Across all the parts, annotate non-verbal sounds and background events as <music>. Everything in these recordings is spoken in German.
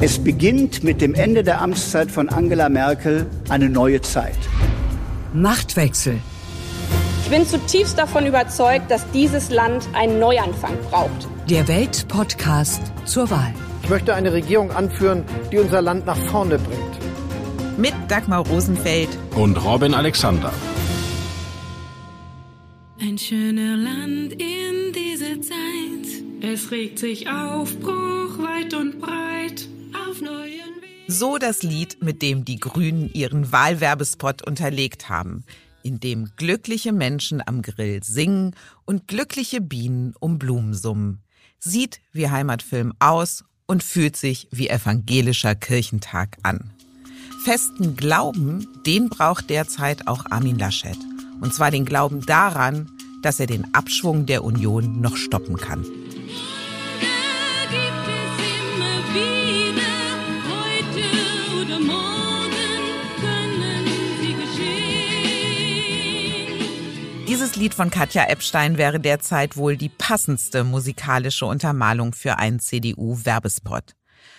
Es beginnt mit dem Ende der Amtszeit von Angela Merkel eine neue Zeit. Machtwechsel. Ich bin zutiefst davon überzeugt, dass dieses Land einen Neuanfang braucht. Der Welt-Podcast zur Wahl. Ich möchte eine Regierung anführen, die unser Land nach vorne bringt. Mit Dagmar Rosenfeld und Robin Alexander. Ein schöner Land in dieser Zeit. Es regt sich Aufbruch weit und breit. So das Lied, mit dem die Grünen ihren Wahlwerbespot unterlegt haben, in dem glückliche Menschen am Grill singen und glückliche Bienen um Blumen summen. Sieht wie Heimatfilm aus und fühlt sich wie evangelischer Kirchentag an. Festen Glauben, den braucht derzeit auch Armin Laschet. Und zwar den Glauben daran, dass er den Abschwung der Union noch stoppen kann. Dieses Lied von Katja Epstein wäre derzeit wohl die passendste musikalische Untermalung für einen CDU-Werbespot.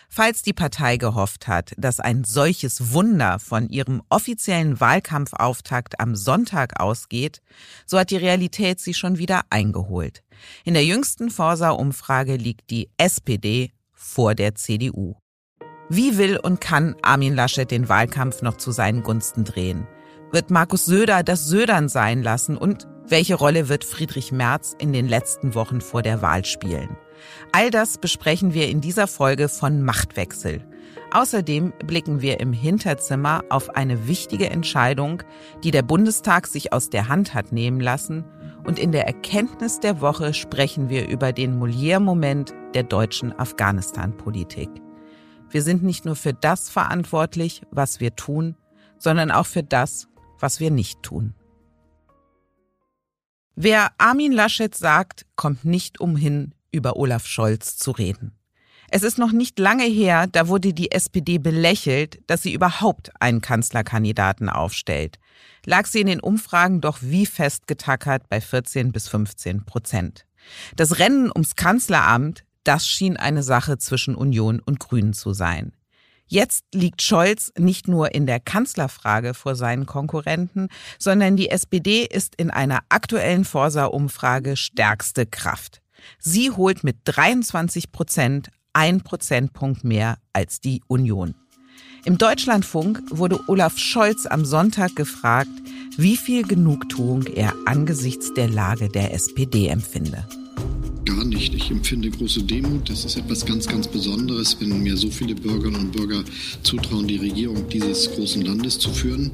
Falls die Partei gehofft hat, dass ein solches Wunder von ihrem offiziellen Wahlkampfauftakt am Sonntag ausgeht, so hat die Realität sie schon wieder eingeholt. In der jüngsten Forsa-Umfrage liegt die SPD vor der CDU. Wie will und kann Armin Laschet den Wahlkampf noch zu seinen Gunsten drehen? Wird Markus Söder das Södern sein lassen und welche Rolle wird Friedrich Merz in den letzten Wochen vor der Wahl spielen? All das besprechen wir in dieser Folge von Machtwechsel. Außerdem blicken wir im Hinterzimmer auf eine wichtige Entscheidung, die der Bundestag sich aus der Hand hat nehmen lassen. Und in der Erkenntnis der Woche sprechen wir über den Molière-Moment der deutschen Afghanistan-Politik. Wir sind nicht nur für das verantwortlich, was wir tun, sondern auch für das, was wir nicht tun. Wer Armin Laschet sagt, kommt nicht umhin, über Olaf Scholz zu reden. Es ist noch nicht lange her, da wurde die SPD belächelt, dass sie überhaupt einen Kanzlerkandidaten aufstellt. Lag sie in den Umfragen doch wie festgetackert bei 14 bis 15 Prozent. Das Rennen ums Kanzleramt, das schien eine Sache zwischen Union und Grünen zu sein. Jetzt liegt Scholz nicht nur in der Kanzlerfrage vor seinen Konkurrenten, sondern die SPD ist in einer aktuellen Forsa-Umfrage stärkste Kraft. Sie holt mit 23 Prozent ein Prozentpunkt mehr als die Union. Im Deutschlandfunk wurde Olaf Scholz am Sonntag gefragt, wie viel Genugtuung er angesichts der Lage der SPD empfinde. Gar nicht. Ich empfinde große Demut. Das ist etwas ganz, ganz Besonderes, wenn mir so viele Bürgerinnen und Bürger zutrauen, die Regierung dieses großen Landes zu führen.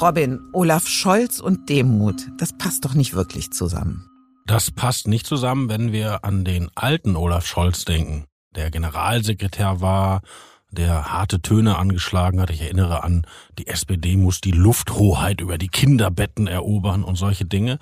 Robin, Olaf Scholz und Demut, das passt doch nicht wirklich zusammen. Das passt nicht zusammen, wenn wir an den alten Olaf Scholz denken, der Generalsekretär war, der harte Töne angeschlagen hat. Ich erinnere an, die SPD muss die Lufthoheit über die Kinderbetten erobern und solche Dinge.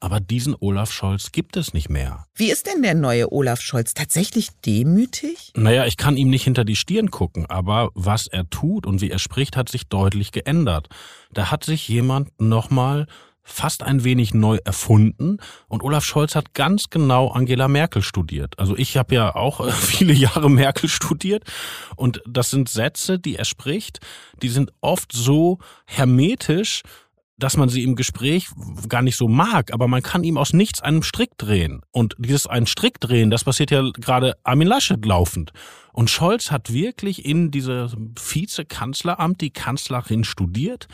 Aber diesen Olaf Scholz gibt es nicht mehr. Wie ist denn der neue Olaf Scholz? Tatsächlich demütig? Naja, ich kann ihm nicht hinter die Stirn gucken, aber was er tut und wie er spricht, hat sich deutlich geändert. Da hat sich jemand nochmal fast ein wenig neu erfunden und Olaf Scholz hat ganz genau Angela Merkel studiert. Also ich habe ja auch <laughs> viele Jahre Merkel studiert und das sind Sätze, die er spricht, die sind oft so hermetisch, dass man sie im Gespräch gar nicht so mag, aber man kann ihm aus nichts einen Strick drehen. Und dieses einen Strick drehen, das passiert ja gerade Armin Laschet laufend. Und Scholz hat wirklich in diesem Vizekanzleramt die Kanzlerin studiert.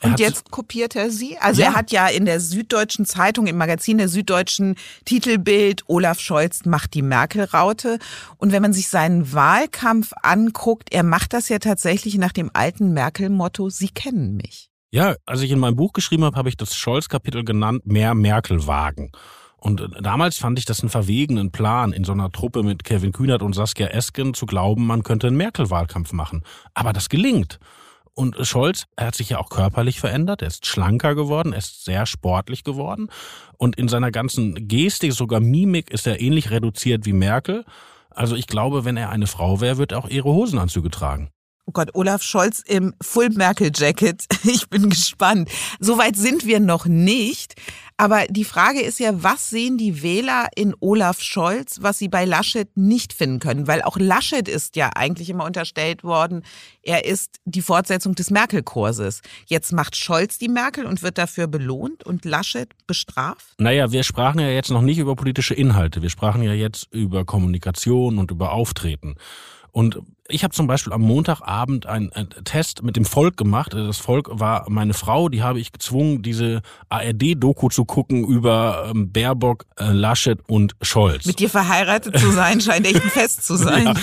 Er und jetzt kopiert er sie? Also ja. er hat ja in der Süddeutschen Zeitung, im Magazin der Süddeutschen Titelbild, Olaf Scholz macht die Merkel-Raute. Und wenn man sich seinen Wahlkampf anguckt, er macht das ja tatsächlich nach dem alten Merkel-Motto, Sie kennen mich. Ja, als ich in meinem Buch geschrieben habe, habe ich das Scholz-Kapitel genannt, mehr Merkel wagen. Und äh, damals fand ich das einen verwegenen Plan, in so einer Truppe mit Kevin Kühnert und Saskia Esken zu glauben, man könnte einen Merkel-Wahlkampf machen. Aber das gelingt. Und Scholz, er hat sich ja auch körperlich verändert, er ist schlanker geworden, er ist sehr sportlich geworden. Und in seiner ganzen Gestik, sogar Mimik, ist er ähnlich reduziert wie Merkel. Also ich glaube, wenn er eine Frau wäre, wird er auch ihre Hosenanzüge tragen. Oh Gott, Olaf Scholz im Full Merkel Jacket. <laughs> Ich bin gespannt. Soweit sind wir noch nicht. Aber die Frage ist ja, was sehen die Wähler in Olaf Scholz, was sie bei Laschet nicht finden können? Weil auch Laschet ist ja eigentlich immer unterstellt worden, er ist die Fortsetzung des Merkel-Kurses. Jetzt macht Scholz die Merkel und wird dafür belohnt und Laschet bestraft? Naja, wir sprachen ja jetzt noch nicht über politische Inhalte. Wir sprachen ja jetzt über Kommunikation und über Auftreten. Und ich habe zum Beispiel am Montagabend einen, einen, Test mit dem Volk gemacht. Das Volk war meine Frau, die habe ich gezwungen, diese ARD-Doku zu gucken über ähm, Baerbock, äh, Laschet und Scholz. Mit dir verheiratet zu sein, scheint echt ein Fest zu <laughs> sein. Ja.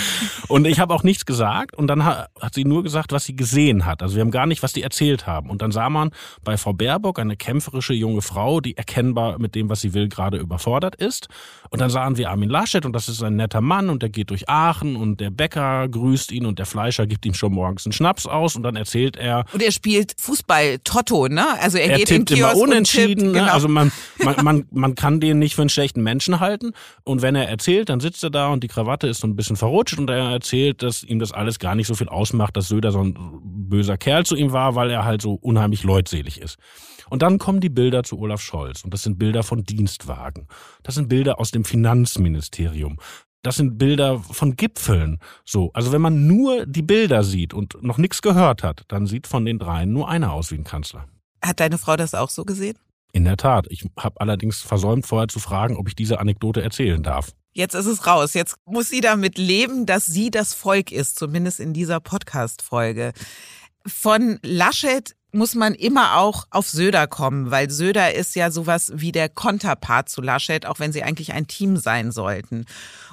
Und ich habe auch nichts gesagt und dann hat, hat sie nur gesagt, was sie gesehen hat. Also wir haben gar nicht, was die erzählt haben. Und dann sah man bei Frau Baerbock eine kämpferische junge Frau, die erkennbar mit dem, was sie will, gerade überfordert ist. Und dann sahen wir Armin Laschet und das ist ein netter Mann und der geht durch Aachen und der Bäcker grüßt ihn und der Fleischer gibt ihm schon morgens einen Schnaps aus und dann erzählt er. Und er spielt Fußball Totto, ne? Also er, er geht in Kiosk immer unentschieden. Tippt, ne? genau. Also man, man, man, man kann den nicht für einen schlechten Menschen halten. Und wenn er erzählt, dann sitzt er da und die Krawatte ist so ein bisschen verrutscht und er erzählt, dass ihm das alles gar nicht so viel ausmacht, dass Söder so ein böser Kerl zu ihm war, weil er halt so unheimlich leutselig ist. Und dann kommen die Bilder zu Olaf Scholz. Und das sind Bilder von Dienstwagen. Das sind Bilder aus dem Finanzministerium. Das sind Bilder von Gipfeln. So, also wenn man nur die Bilder sieht und noch nichts gehört hat, dann sieht von den dreien nur einer aus wie ein Kanzler. Hat deine Frau das auch so gesehen? In der Tat. Ich habe allerdings versäumt, vorher zu fragen, ob ich diese Anekdote erzählen darf. Jetzt ist es raus. Jetzt muss sie damit leben, dass sie das Volk ist, zumindest in dieser Podcast-Folge. Von Laschet muss man immer auch auf Söder kommen, weil Söder ist ja sowas wie der Konterpart zu Laschet, auch wenn sie eigentlich ein Team sein sollten.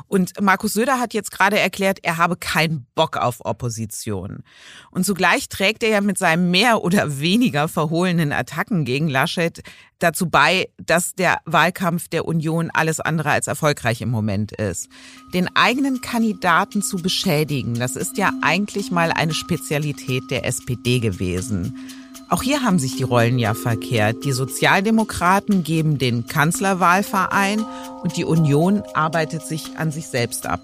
Und Markus Söder hat jetzt gerade erklärt, er habe keinen Bock auf Opposition. Und zugleich trägt er ja mit seinem mehr oder weniger verhohlenen Attacken gegen Laschet dazu bei, dass der Wahlkampf der Union alles andere als erfolgreich im Moment ist. Den eigenen Kandidaten zu beschädigen, das ist ja eigentlich mal eine Spezialität der SPD gewesen. Auch hier haben sich die Rollen ja verkehrt. Die Sozialdemokraten geben den Kanzlerwahlverein und die Union arbeitet sich an sich selbst ab.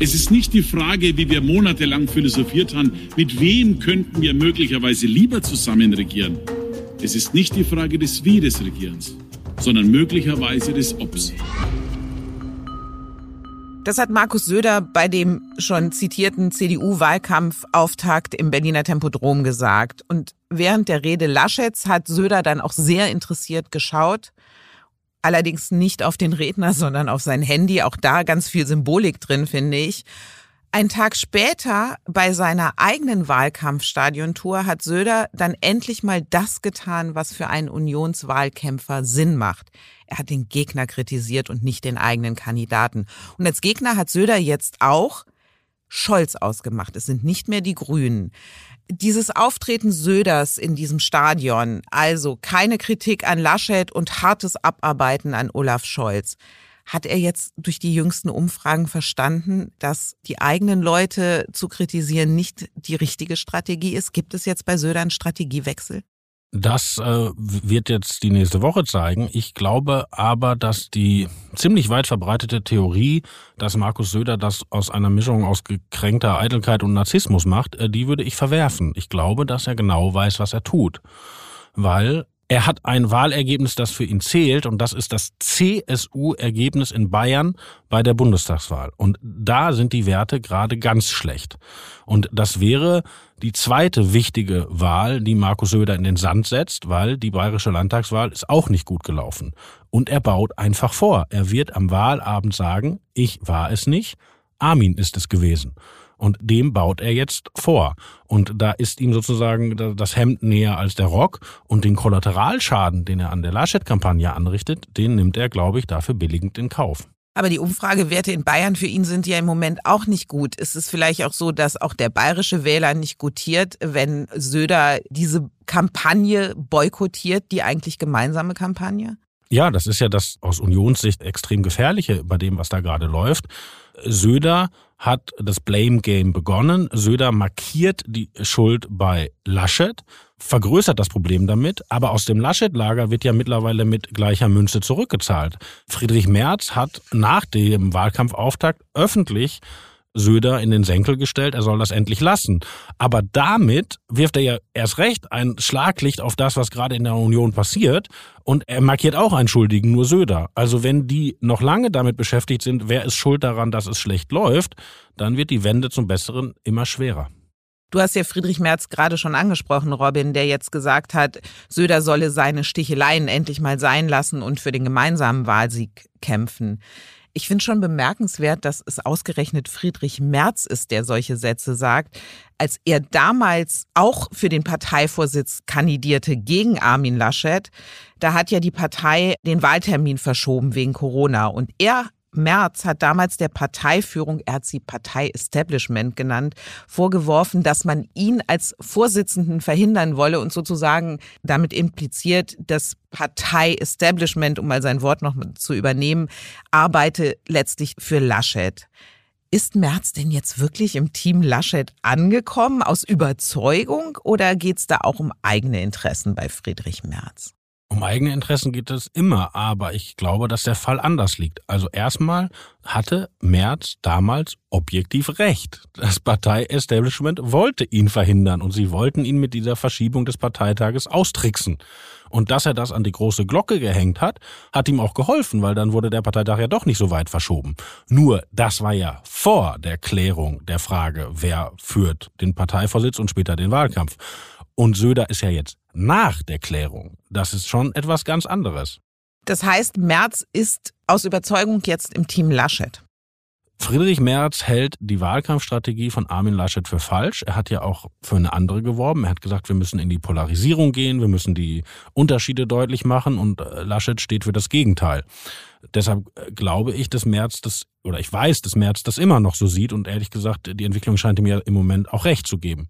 Es ist nicht die Frage, wie wir monatelang philosophiert haben, mit wem könnten wir möglicherweise lieber zusammen regieren. Es ist nicht die Frage des Wie des Regierens, sondern möglicherweise des Obs. Das hat Markus Söder bei dem schon zitierten CDU-Wahlkampfauftakt im Berliner Tempodrom gesagt. Und während der Rede Laschets hat Söder dann auch sehr interessiert geschaut. Allerdings nicht auf den Redner, sondern auf sein Handy. Auch da ganz viel Symbolik drin, finde ich. Ein Tag später bei seiner eigenen Wahlkampfstadiontour hat Söder dann endlich mal das getan, was für einen Unionswahlkämpfer Sinn macht. Er hat den Gegner kritisiert und nicht den eigenen Kandidaten. Und als Gegner hat Söder jetzt auch Scholz ausgemacht. Es sind nicht mehr die Grünen. Dieses Auftreten Söders in diesem Stadion, also keine Kritik an Laschet und hartes Abarbeiten an Olaf Scholz. Hat er jetzt durch die jüngsten Umfragen verstanden, dass die eigenen Leute zu kritisieren nicht die richtige Strategie ist? Gibt es jetzt bei Söder einen Strategiewechsel? Das äh, wird jetzt die nächste Woche zeigen. Ich glaube aber, dass die ziemlich weit verbreitete Theorie, dass Markus Söder das aus einer Mischung aus gekränkter Eitelkeit und Narzissmus macht, äh, die würde ich verwerfen. Ich glaube, dass er genau weiß, was er tut. Weil er hat ein Wahlergebnis, das für ihn zählt, und das ist das CSU-Ergebnis in Bayern bei der Bundestagswahl. Und da sind die Werte gerade ganz schlecht. Und das wäre die zweite wichtige Wahl, die Markus Söder in den Sand setzt, weil die bayerische Landtagswahl ist auch nicht gut gelaufen. Und er baut einfach vor. Er wird am Wahlabend sagen, ich war es nicht, Armin ist es gewesen. Und dem baut er jetzt vor. Und da ist ihm sozusagen das Hemd näher als der Rock. Und den Kollateralschaden, den er an der Laschet-Kampagne anrichtet, den nimmt er, glaube ich, dafür billigend in Kauf. Aber die Umfragewerte in Bayern für ihn sind ja im Moment auch nicht gut. Ist es vielleicht auch so, dass auch der bayerische Wähler nicht gutiert, wenn Söder diese Kampagne boykottiert, die eigentlich gemeinsame Kampagne? Ja, das ist ja das aus Unionssicht extrem gefährliche bei dem, was da gerade läuft. Söder hat das Blame Game begonnen. Söder markiert die Schuld bei Laschet, vergrößert das Problem damit, aber aus dem Laschet-Lager wird ja mittlerweile mit gleicher Münze zurückgezahlt. Friedrich Merz hat nach dem Wahlkampfauftakt öffentlich Söder in den Senkel gestellt, er soll das endlich lassen. Aber damit wirft er ja erst recht ein Schlaglicht auf das, was gerade in der Union passiert. Und er markiert auch einen Schuldigen, nur Söder. Also wenn die noch lange damit beschäftigt sind, wer ist schuld daran, dass es schlecht läuft, dann wird die Wende zum Besseren immer schwerer. Du hast ja Friedrich Merz gerade schon angesprochen, Robin, der jetzt gesagt hat, Söder solle seine Sticheleien endlich mal sein lassen und für den gemeinsamen Wahlsieg kämpfen. Ich finde schon bemerkenswert, dass es ausgerechnet Friedrich Merz ist, der solche Sätze sagt. Als er damals auch für den Parteivorsitz kandidierte gegen Armin Laschet, da hat ja die Partei den Wahltermin verschoben wegen Corona. Und er Merz hat damals der Parteiführung, er hat sie Partei-Establishment genannt, vorgeworfen, dass man ihn als Vorsitzenden verhindern wolle und sozusagen damit impliziert, das Partei-Establishment, um mal sein Wort noch zu übernehmen, arbeite letztlich für Laschet. Ist Merz denn jetzt wirklich im Team Laschet angekommen aus Überzeugung oder geht es da auch um eigene Interessen bei Friedrich Merz? Um eigene Interessen geht es immer, aber ich glaube, dass der Fall anders liegt. Also erstmal hatte Merz damals objektiv recht. Das Partei-Establishment wollte ihn verhindern und sie wollten ihn mit dieser Verschiebung des Parteitages austricksen. Und dass er das an die große Glocke gehängt hat, hat ihm auch geholfen, weil dann wurde der Parteitag ja doch nicht so weit verschoben. Nur, das war ja vor der Klärung der Frage, wer führt den Parteivorsitz und später den Wahlkampf. Und Söder ist ja jetzt nach der Klärung. Das ist schon etwas ganz anderes. Das heißt, Merz ist aus Überzeugung jetzt im Team Laschet. Friedrich Merz hält die Wahlkampfstrategie von Armin Laschet für falsch. Er hat ja auch für eine andere geworben. Er hat gesagt, wir müssen in die Polarisierung gehen, wir müssen die Unterschiede deutlich machen und äh, Laschet steht für das Gegenteil. Deshalb äh, glaube ich, dass Merz das, oder ich weiß, dass Merz das immer noch so sieht und ehrlich gesagt, die Entwicklung scheint ihm ja im Moment auch recht zu geben.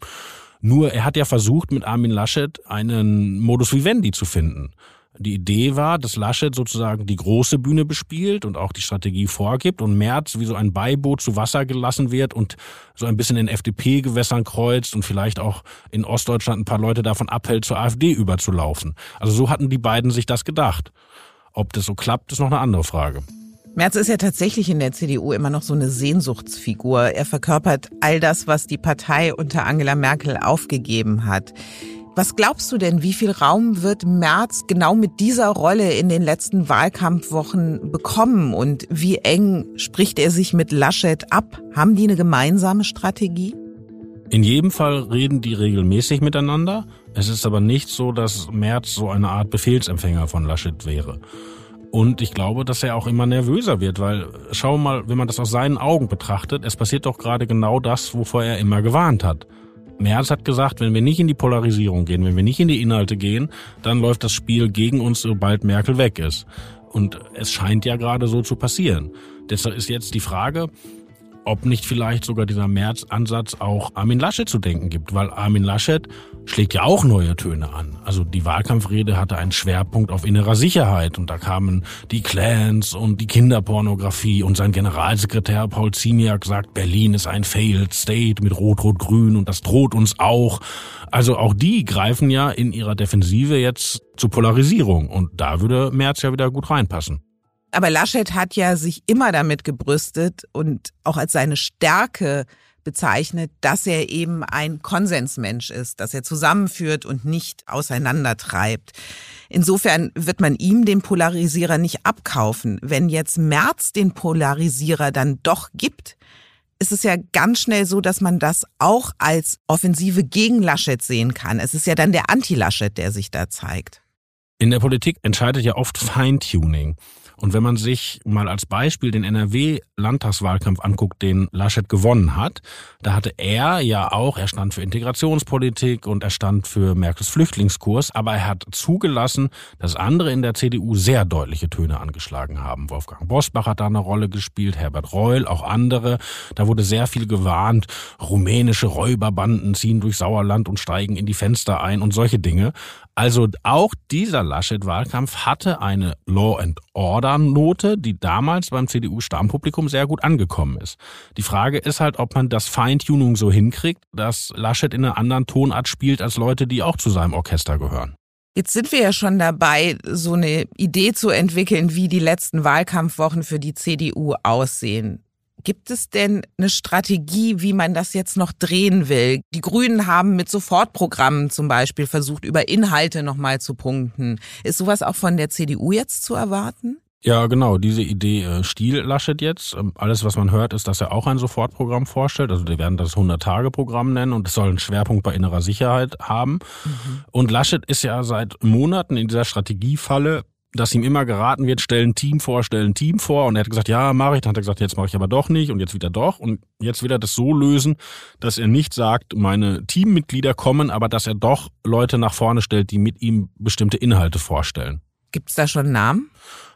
Nur er hat ja versucht, mit Armin Laschet einen Modus vivendi zu finden. Die Idee war, dass Laschet sozusagen die große Bühne bespielt und auch die Strategie vorgibt und Merz wie so ein Beiboot zu Wasser gelassen wird und so ein bisschen in FDP-Gewässern kreuzt und vielleicht auch in Ostdeutschland ein paar Leute davon abhält, zur AfD überzulaufen. Also so hatten die beiden sich das gedacht. Ob das so klappt, ist noch eine andere Frage. Merz ist ja tatsächlich in der CDU immer noch so eine Sehnsuchtsfigur. Er verkörpert all das, was die Partei unter Angela Merkel aufgegeben hat. Was glaubst du denn, wie viel Raum wird Merz genau mit dieser Rolle in den letzten Wahlkampfwochen bekommen und wie eng spricht er sich mit Laschet ab? Haben die eine gemeinsame Strategie? In jedem Fall reden die regelmäßig miteinander. Es ist aber nicht so, dass Merz so eine Art Befehlsempfänger von Laschet wäre. Und ich glaube, dass er auch immer nervöser wird, weil schau mal, wenn man das aus seinen Augen betrachtet, es passiert doch gerade genau das, wovor er immer gewarnt hat. Merz hat gesagt, wenn wir nicht in die Polarisierung gehen, wenn wir nicht in die Inhalte gehen, dann läuft das Spiel gegen uns, sobald Merkel weg ist. Und es scheint ja gerade so zu passieren. Deshalb ist jetzt die Frage, ob nicht vielleicht sogar dieser März-Ansatz auch Armin Laschet zu denken gibt, weil Armin Laschet schlägt ja auch neue Töne an. Also die Wahlkampfrede hatte einen Schwerpunkt auf innerer Sicherheit und da kamen die Clans und die Kinderpornografie und sein Generalsekretär Paul Ziemiak sagt, Berlin ist ein failed state mit Rot-Rot-Grün und das droht uns auch. Also auch die greifen ja in ihrer Defensive jetzt zur Polarisierung und da würde Merz ja wieder gut reinpassen. Aber Laschet hat ja sich immer damit gebrüstet und auch als seine Stärke bezeichnet, dass er eben ein Konsensmensch ist, dass er zusammenführt und nicht auseinandertreibt. Insofern wird man ihm den Polarisierer nicht abkaufen. Wenn jetzt Merz den Polarisierer dann doch gibt, ist es ja ganz schnell so, dass man das auch als Offensive gegen Laschet sehen kann. Es ist ja dann der Anti-Laschet, der sich da zeigt. In der Politik entscheidet ja oft Feintuning. Und wenn man sich mal als Beispiel den NRW-Landtagswahlkampf anguckt, den Laschet gewonnen hat, da hatte er ja auch, er stand für Integrationspolitik und er stand für Merkels Flüchtlingskurs, aber er hat zugelassen, dass andere in der CDU sehr deutliche Töne angeschlagen haben. Wolfgang Bosbach hat da eine Rolle gespielt, Herbert Reul, auch andere. Da wurde sehr viel gewarnt, rumänische Räuberbanden ziehen durch Sauerland und steigen in die Fenster ein und solche Dinge. Also auch dieser Laschet-Wahlkampf hatte eine Law and Order Note, die damals beim CDU-Stammpublikum sehr gut angekommen ist. Die Frage ist halt, ob man das Feintuning so hinkriegt, dass Laschet in einer anderen Tonart spielt als Leute, die auch zu seinem Orchester gehören. Jetzt sind wir ja schon dabei, so eine Idee zu entwickeln, wie die letzten Wahlkampfwochen für die CDU aussehen. Gibt es denn eine Strategie, wie man das jetzt noch drehen will? Die Grünen haben mit Sofortprogrammen zum Beispiel versucht, über Inhalte nochmal zu punkten. Ist sowas auch von der CDU jetzt zu erwarten? Ja, genau, diese Idee äh, Stiel Laschet jetzt. Ähm, alles, was man hört, ist, dass er auch ein Sofortprogramm vorstellt. Also die werden das 100-Tage-Programm nennen und es soll einen Schwerpunkt bei innerer Sicherheit haben. Mhm. Und Laschet ist ja seit Monaten in dieser Strategiefalle, dass ihm immer geraten wird, stellen Team vor, stellen Team vor. Und er hat gesagt, ja, mache ich. Dann hat er gesagt, jetzt mache ich aber doch nicht und jetzt wieder doch. Und jetzt will er das so lösen, dass er nicht sagt, meine Teammitglieder kommen, aber dass er doch Leute nach vorne stellt, die mit ihm bestimmte Inhalte vorstellen. Gibt es da schon Namen?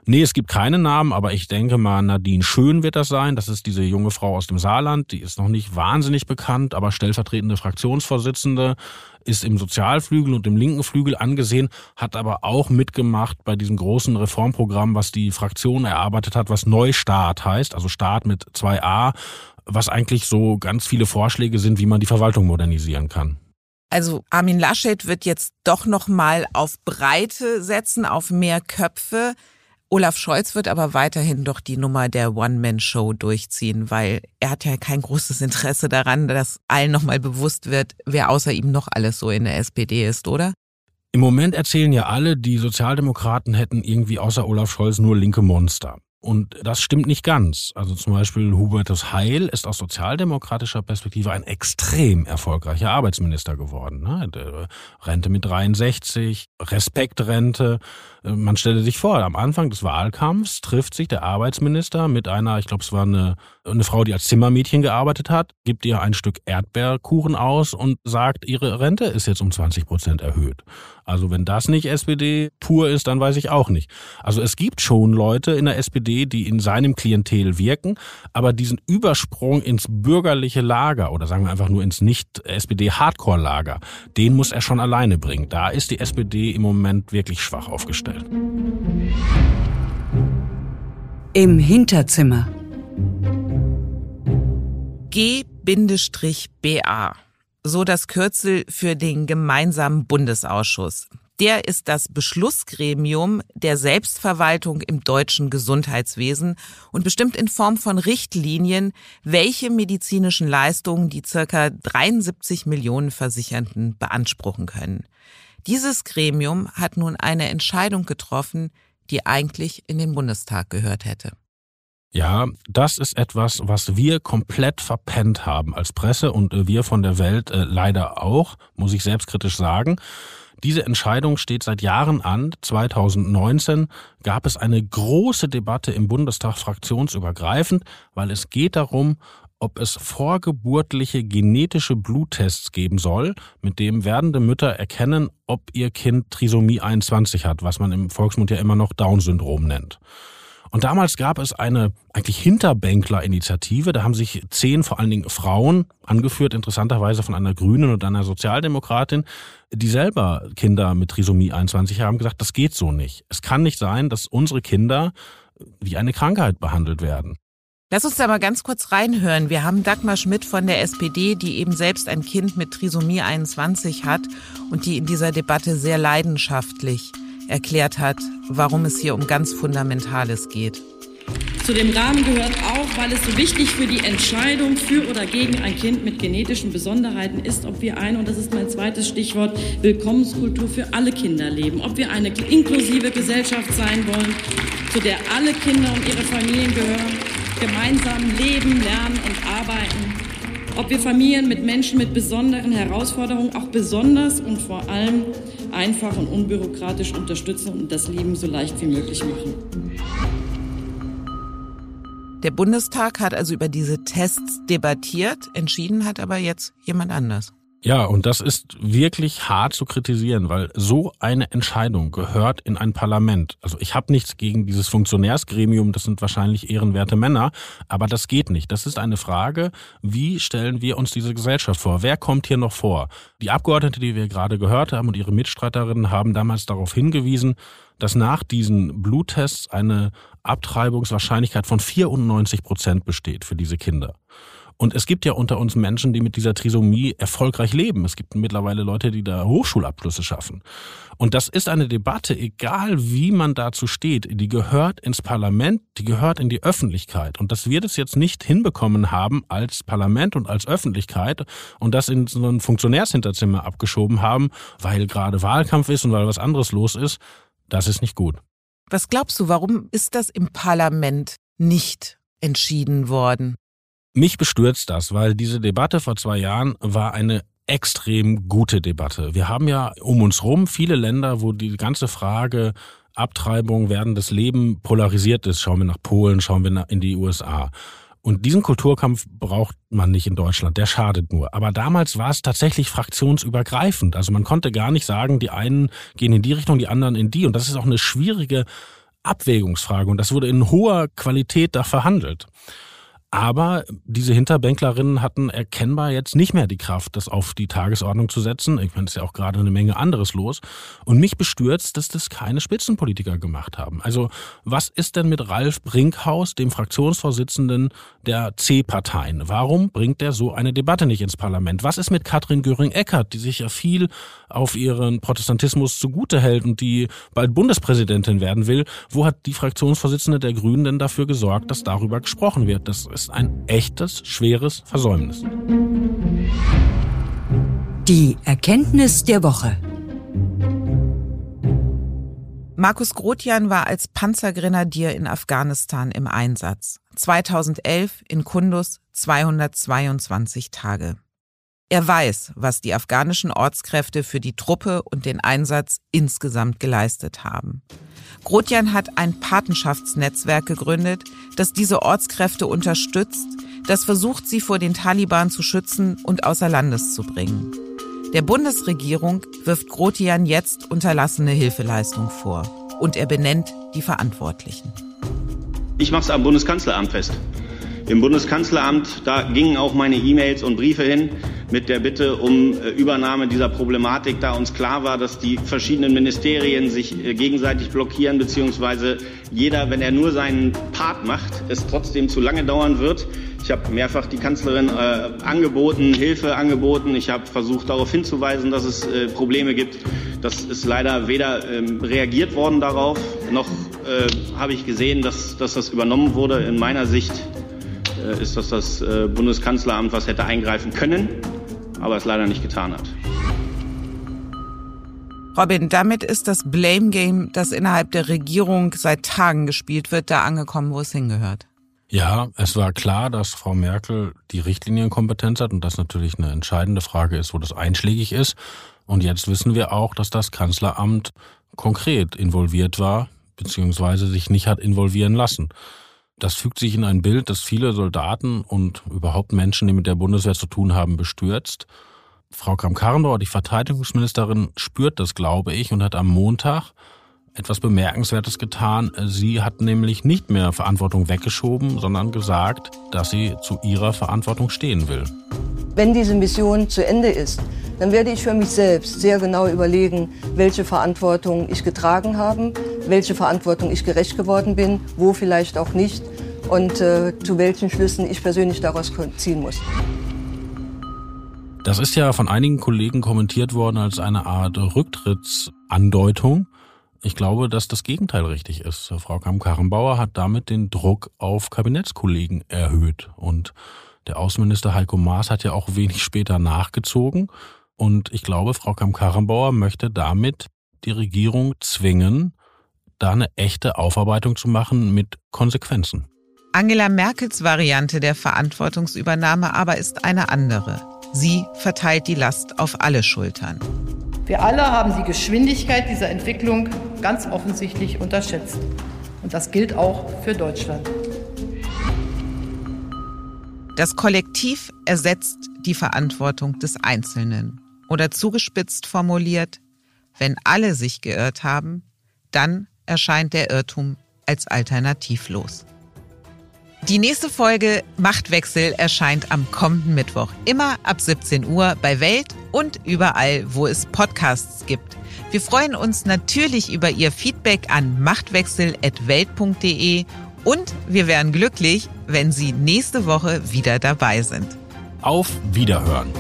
Nee, es gibt keine Namen, aber ich denke mal, Nadine Schön wird das sein. Das ist diese junge Frau aus dem Saarland. Die ist noch nicht wahnsinnig bekannt, aber stellvertretende Fraktionsvorsitzende, ist im Sozialflügel und im linken Flügel angesehen, hat aber auch mitgemacht bei diesem großen Reformprogramm, was die Fraktion erarbeitet hat, was Neustart heißt, also Start mit 2a, was eigentlich so ganz viele Vorschläge sind, wie man die Verwaltung modernisieren kann. Also Armin Laschet wird jetzt doch noch mal auf Breite setzen, auf mehr Köpfe. Olaf Scholz wird aber weiterhin doch die Nummer der One-Man-Show durchziehen, weil er hat ja kein großes Interesse daran, dass allen nochmal bewusst wird, wer außer ihm noch alles so in der SPD ist, oder? Im Moment erzählen ja alle, die Sozialdemokraten hätten irgendwie außer Olaf Scholz nur linke Monster. Und das stimmt nicht ganz. Also zum Beispiel Hubertus Heil ist aus sozialdemokratischer Perspektive ein extrem erfolgreicher Arbeitsminister geworden. Ne? Rente mit 63, Respektrente. Man stelle sich vor, am Anfang des Wahlkampfs trifft sich der Arbeitsminister mit einer, ich glaube, es war eine, eine Frau, die als Zimmermädchen gearbeitet hat, gibt ihr ein Stück Erdbeerkuchen aus und sagt, ihre Rente ist jetzt um 20 Prozent erhöht. Also wenn das nicht SPD pur ist, dann weiß ich auch nicht. Also es gibt schon Leute in der SPD, die in seinem Klientel wirken, aber diesen Übersprung ins bürgerliche Lager oder sagen wir einfach nur ins nicht-SPD-Hardcore-Lager, den muss er schon alleine bringen. Da ist die SPD im Moment wirklich schwach aufgestellt. Im Hinterzimmer. G-BA so das Kürzel für den gemeinsamen Bundesausschuss. Der ist das Beschlussgremium der Selbstverwaltung im deutschen Gesundheitswesen und bestimmt in Form von Richtlinien, welche medizinischen Leistungen die circa 73 Millionen Versicherten beanspruchen können. Dieses Gremium hat nun eine Entscheidung getroffen, die eigentlich in den Bundestag gehört hätte. Ja, das ist etwas, was wir komplett verpennt haben als Presse und äh, wir von der Welt äh, leider auch, muss ich selbstkritisch sagen. Diese Entscheidung steht seit Jahren an. 2019 gab es eine große Debatte im Bundestag fraktionsübergreifend, weil es geht darum, ob es vorgeburtliche genetische Bluttests geben soll, mit dem werdende Mütter erkennen, ob ihr Kind Trisomie 21 hat, was man im Volksmund ja immer noch Down-Syndrom nennt. Und damals gab es eine eigentlich Hinterbänkler-Initiative. Da haben sich zehn, vor allen Dingen Frauen, angeführt interessanterweise von einer Grünen und einer Sozialdemokratin, die selber Kinder mit Trisomie 21 haben, gesagt, das geht so nicht. Es kann nicht sein, dass unsere Kinder wie eine Krankheit behandelt werden. Lass uns da mal ganz kurz reinhören. Wir haben Dagmar Schmidt von der SPD, die eben selbst ein Kind mit Trisomie 21 hat und die in dieser Debatte sehr leidenschaftlich erklärt hat, warum es hier um ganz Fundamentales geht. Zu dem Rahmen gehört auch, weil es so wichtig für die Entscheidung für oder gegen ein Kind mit genetischen Besonderheiten ist, ob wir eine, und das ist mein zweites Stichwort, Willkommenskultur für alle Kinder leben, ob wir eine inklusive Gesellschaft sein wollen, zu der alle Kinder und ihre Familien gehören, gemeinsam leben, lernen und arbeiten, ob wir Familien mit Menschen mit besonderen Herausforderungen auch besonders und vor allem einfach und unbürokratisch unterstützen und das Leben so leicht wie möglich machen. Der Bundestag hat also über diese Tests debattiert, entschieden hat aber jetzt jemand anders. Ja, und das ist wirklich hart zu kritisieren, weil so eine Entscheidung gehört in ein Parlament. Also ich habe nichts gegen dieses Funktionärsgremium, das sind wahrscheinlich ehrenwerte Männer, aber das geht nicht. Das ist eine Frage, wie stellen wir uns diese Gesellschaft vor? Wer kommt hier noch vor? Die Abgeordnete, die wir gerade gehört haben und ihre Mitstreiterinnen haben damals darauf hingewiesen, dass nach diesen Bluttests eine Abtreibungswahrscheinlichkeit von 94 Prozent besteht für diese Kinder. Und es gibt ja unter uns Menschen, die mit dieser Trisomie erfolgreich leben. Es gibt mittlerweile Leute, die da Hochschulabschlüsse schaffen. Und das ist eine Debatte, egal wie man dazu steht, die gehört ins Parlament, die gehört in die Öffentlichkeit. Und dass wir das jetzt nicht hinbekommen haben als Parlament und als Öffentlichkeit und das in so ein Funktionärshinterzimmer abgeschoben haben, weil gerade Wahlkampf ist und weil was anderes los ist, das ist nicht gut. Was glaubst du, warum ist das im Parlament nicht entschieden worden? Mich bestürzt das, weil diese Debatte vor zwei Jahren war eine extrem gute Debatte. Wir haben ja um uns rum viele Länder, wo die ganze Frage Abtreibung, werdendes Leben polarisiert ist. Schauen wir nach Polen, schauen wir in die USA. Und diesen Kulturkampf braucht man nicht in Deutschland, der schadet nur. Aber damals war es tatsächlich fraktionsübergreifend. Also man konnte gar nicht sagen, die einen gehen in die Richtung, die anderen in die. Und das ist auch eine schwierige Abwägungsfrage. Und das wurde in hoher Qualität da verhandelt. Aber diese Hinterbänklerinnen hatten erkennbar jetzt nicht mehr die Kraft, das auf die Tagesordnung zu setzen. Ich meine, es ist ja auch gerade eine Menge anderes los. Und mich bestürzt, dass das keine Spitzenpolitiker gemacht haben. Also was ist denn mit Ralf Brinkhaus, dem Fraktionsvorsitzenden der C-Parteien? Warum bringt er so eine Debatte nicht ins Parlament? Was ist mit Katrin Göring-Eckardt, die sich ja viel auf ihren Protestantismus zugute hält und die bald Bundespräsidentin werden will? Wo hat die Fraktionsvorsitzende der Grünen denn dafür gesorgt, dass darüber gesprochen wird? Das ist ein echtes, schweres Versäumnis. Die Erkenntnis der Woche. Markus Grotjan war als Panzergrenadier in Afghanistan im Einsatz. 2011 in Kundus 222 Tage. Er weiß, was die afghanischen Ortskräfte für die Truppe und den Einsatz insgesamt geleistet haben. Grotjan hat ein Patenschaftsnetzwerk gegründet, das diese Ortskräfte unterstützt, das versucht, sie vor den Taliban zu schützen und außer Landes zu bringen. Der Bundesregierung wirft Grotjan jetzt unterlassene Hilfeleistung vor und er benennt die Verantwortlichen. Ich mache es am Bundeskanzleramt fest. Im Bundeskanzleramt, da gingen auch meine E-Mails und Briefe hin mit der Bitte um äh, Übernahme dieser Problematik, da uns klar war, dass die verschiedenen Ministerien sich äh, gegenseitig blockieren, beziehungsweise jeder, wenn er nur seinen Part macht, es trotzdem zu lange dauern wird. Ich habe mehrfach die Kanzlerin äh, angeboten, Hilfe angeboten. Ich habe versucht, darauf hinzuweisen, dass es äh, Probleme gibt. Das ist leider weder ähm, reagiert worden darauf, noch äh, habe ich gesehen, dass, dass das übernommen wurde. In meiner Sicht äh, ist das das äh, Bundeskanzleramt, was hätte eingreifen können, aber es leider nicht getan hat. Robin, damit ist das Blame Game, das innerhalb der Regierung seit Tagen gespielt wird, da angekommen, wo es hingehört. Ja, es war klar, dass Frau Merkel die Richtlinienkompetenz hat und das natürlich eine entscheidende Frage ist, wo das einschlägig ist. Und jetzt wissen wir auch, dass das Kanzleramt konkret involviert war, beziehungsweise sich nicht hat involvieren lassen. Das fügt sich in ein Bild, das viele Soldaten und überhaupt Menschen, die mit der Bundeswehr zu tun haben, bestürzt. Frau Kramp-Karrenbauer, die Verteidigungsministerin, spürt das, glaube ich, und hat am Montag etwas Bemerkenswertes getan. Sie hat nämlich nicht mehr Verantwortung weggeschoben, sondern gesagt, dass sie zu ihrer Verantwortung stehen will. Wenn diese Mission zu Ende ist, dann werde ich für mich selbst sehr genau überlegen, welche Verantwortung ich getragen habe, welche Verantwortung ich gerecht geworden bin, wo vielleicht auch nicht und äh, zu welchen Schlüssen ich persönlich daraus ziehen muss. Das ist ja von einigen Kollegen kommentiert worden als eine Art Rücktrittsandeutung. Ich glaube, dass das Gegenteil richtig ist. Frau Kamm-Karrenbauer hat damit den Druck auf Kabinettskollegen erhöht. Und der Außenminister Heiko Maas hat ja auch wenig später nachgezogen. Und ich glaube, Frau Kamm-Karrenbauer möchte damit die Regierung zwingen, da eine echte Aufarbeitung zu machen mit Konsequenzen. Angela Merkels Variante der Verantwortungsübernahme aber ist eine andere. Sie verteilt die Last auf alle Schultern. Wir alle haben die Geschwindigkeit dieser Entwicklung ganz offensichtlich unterschätzt. Und das gilt auch für Deutschland. Das Kollektiv ersetzt die Verantwortung des Einzelnen. Oder zugespitzt formuliert, wenn alle sich geirrt haben, dann erscheint der Irrtum als alternativlos. Die nächste Folge Machtwechsel erscheint am kommenden Mittwoch, immer ab 17 Uhr bei Welt und überall, wo es Podcasts gibt. Wir freuen uns natürlich über Ihr Feedback an machtwechsel.welt.de Und wir wären glücklich, wenn Sie nächste Woche wieder dabei sind. Auf Wiederhören.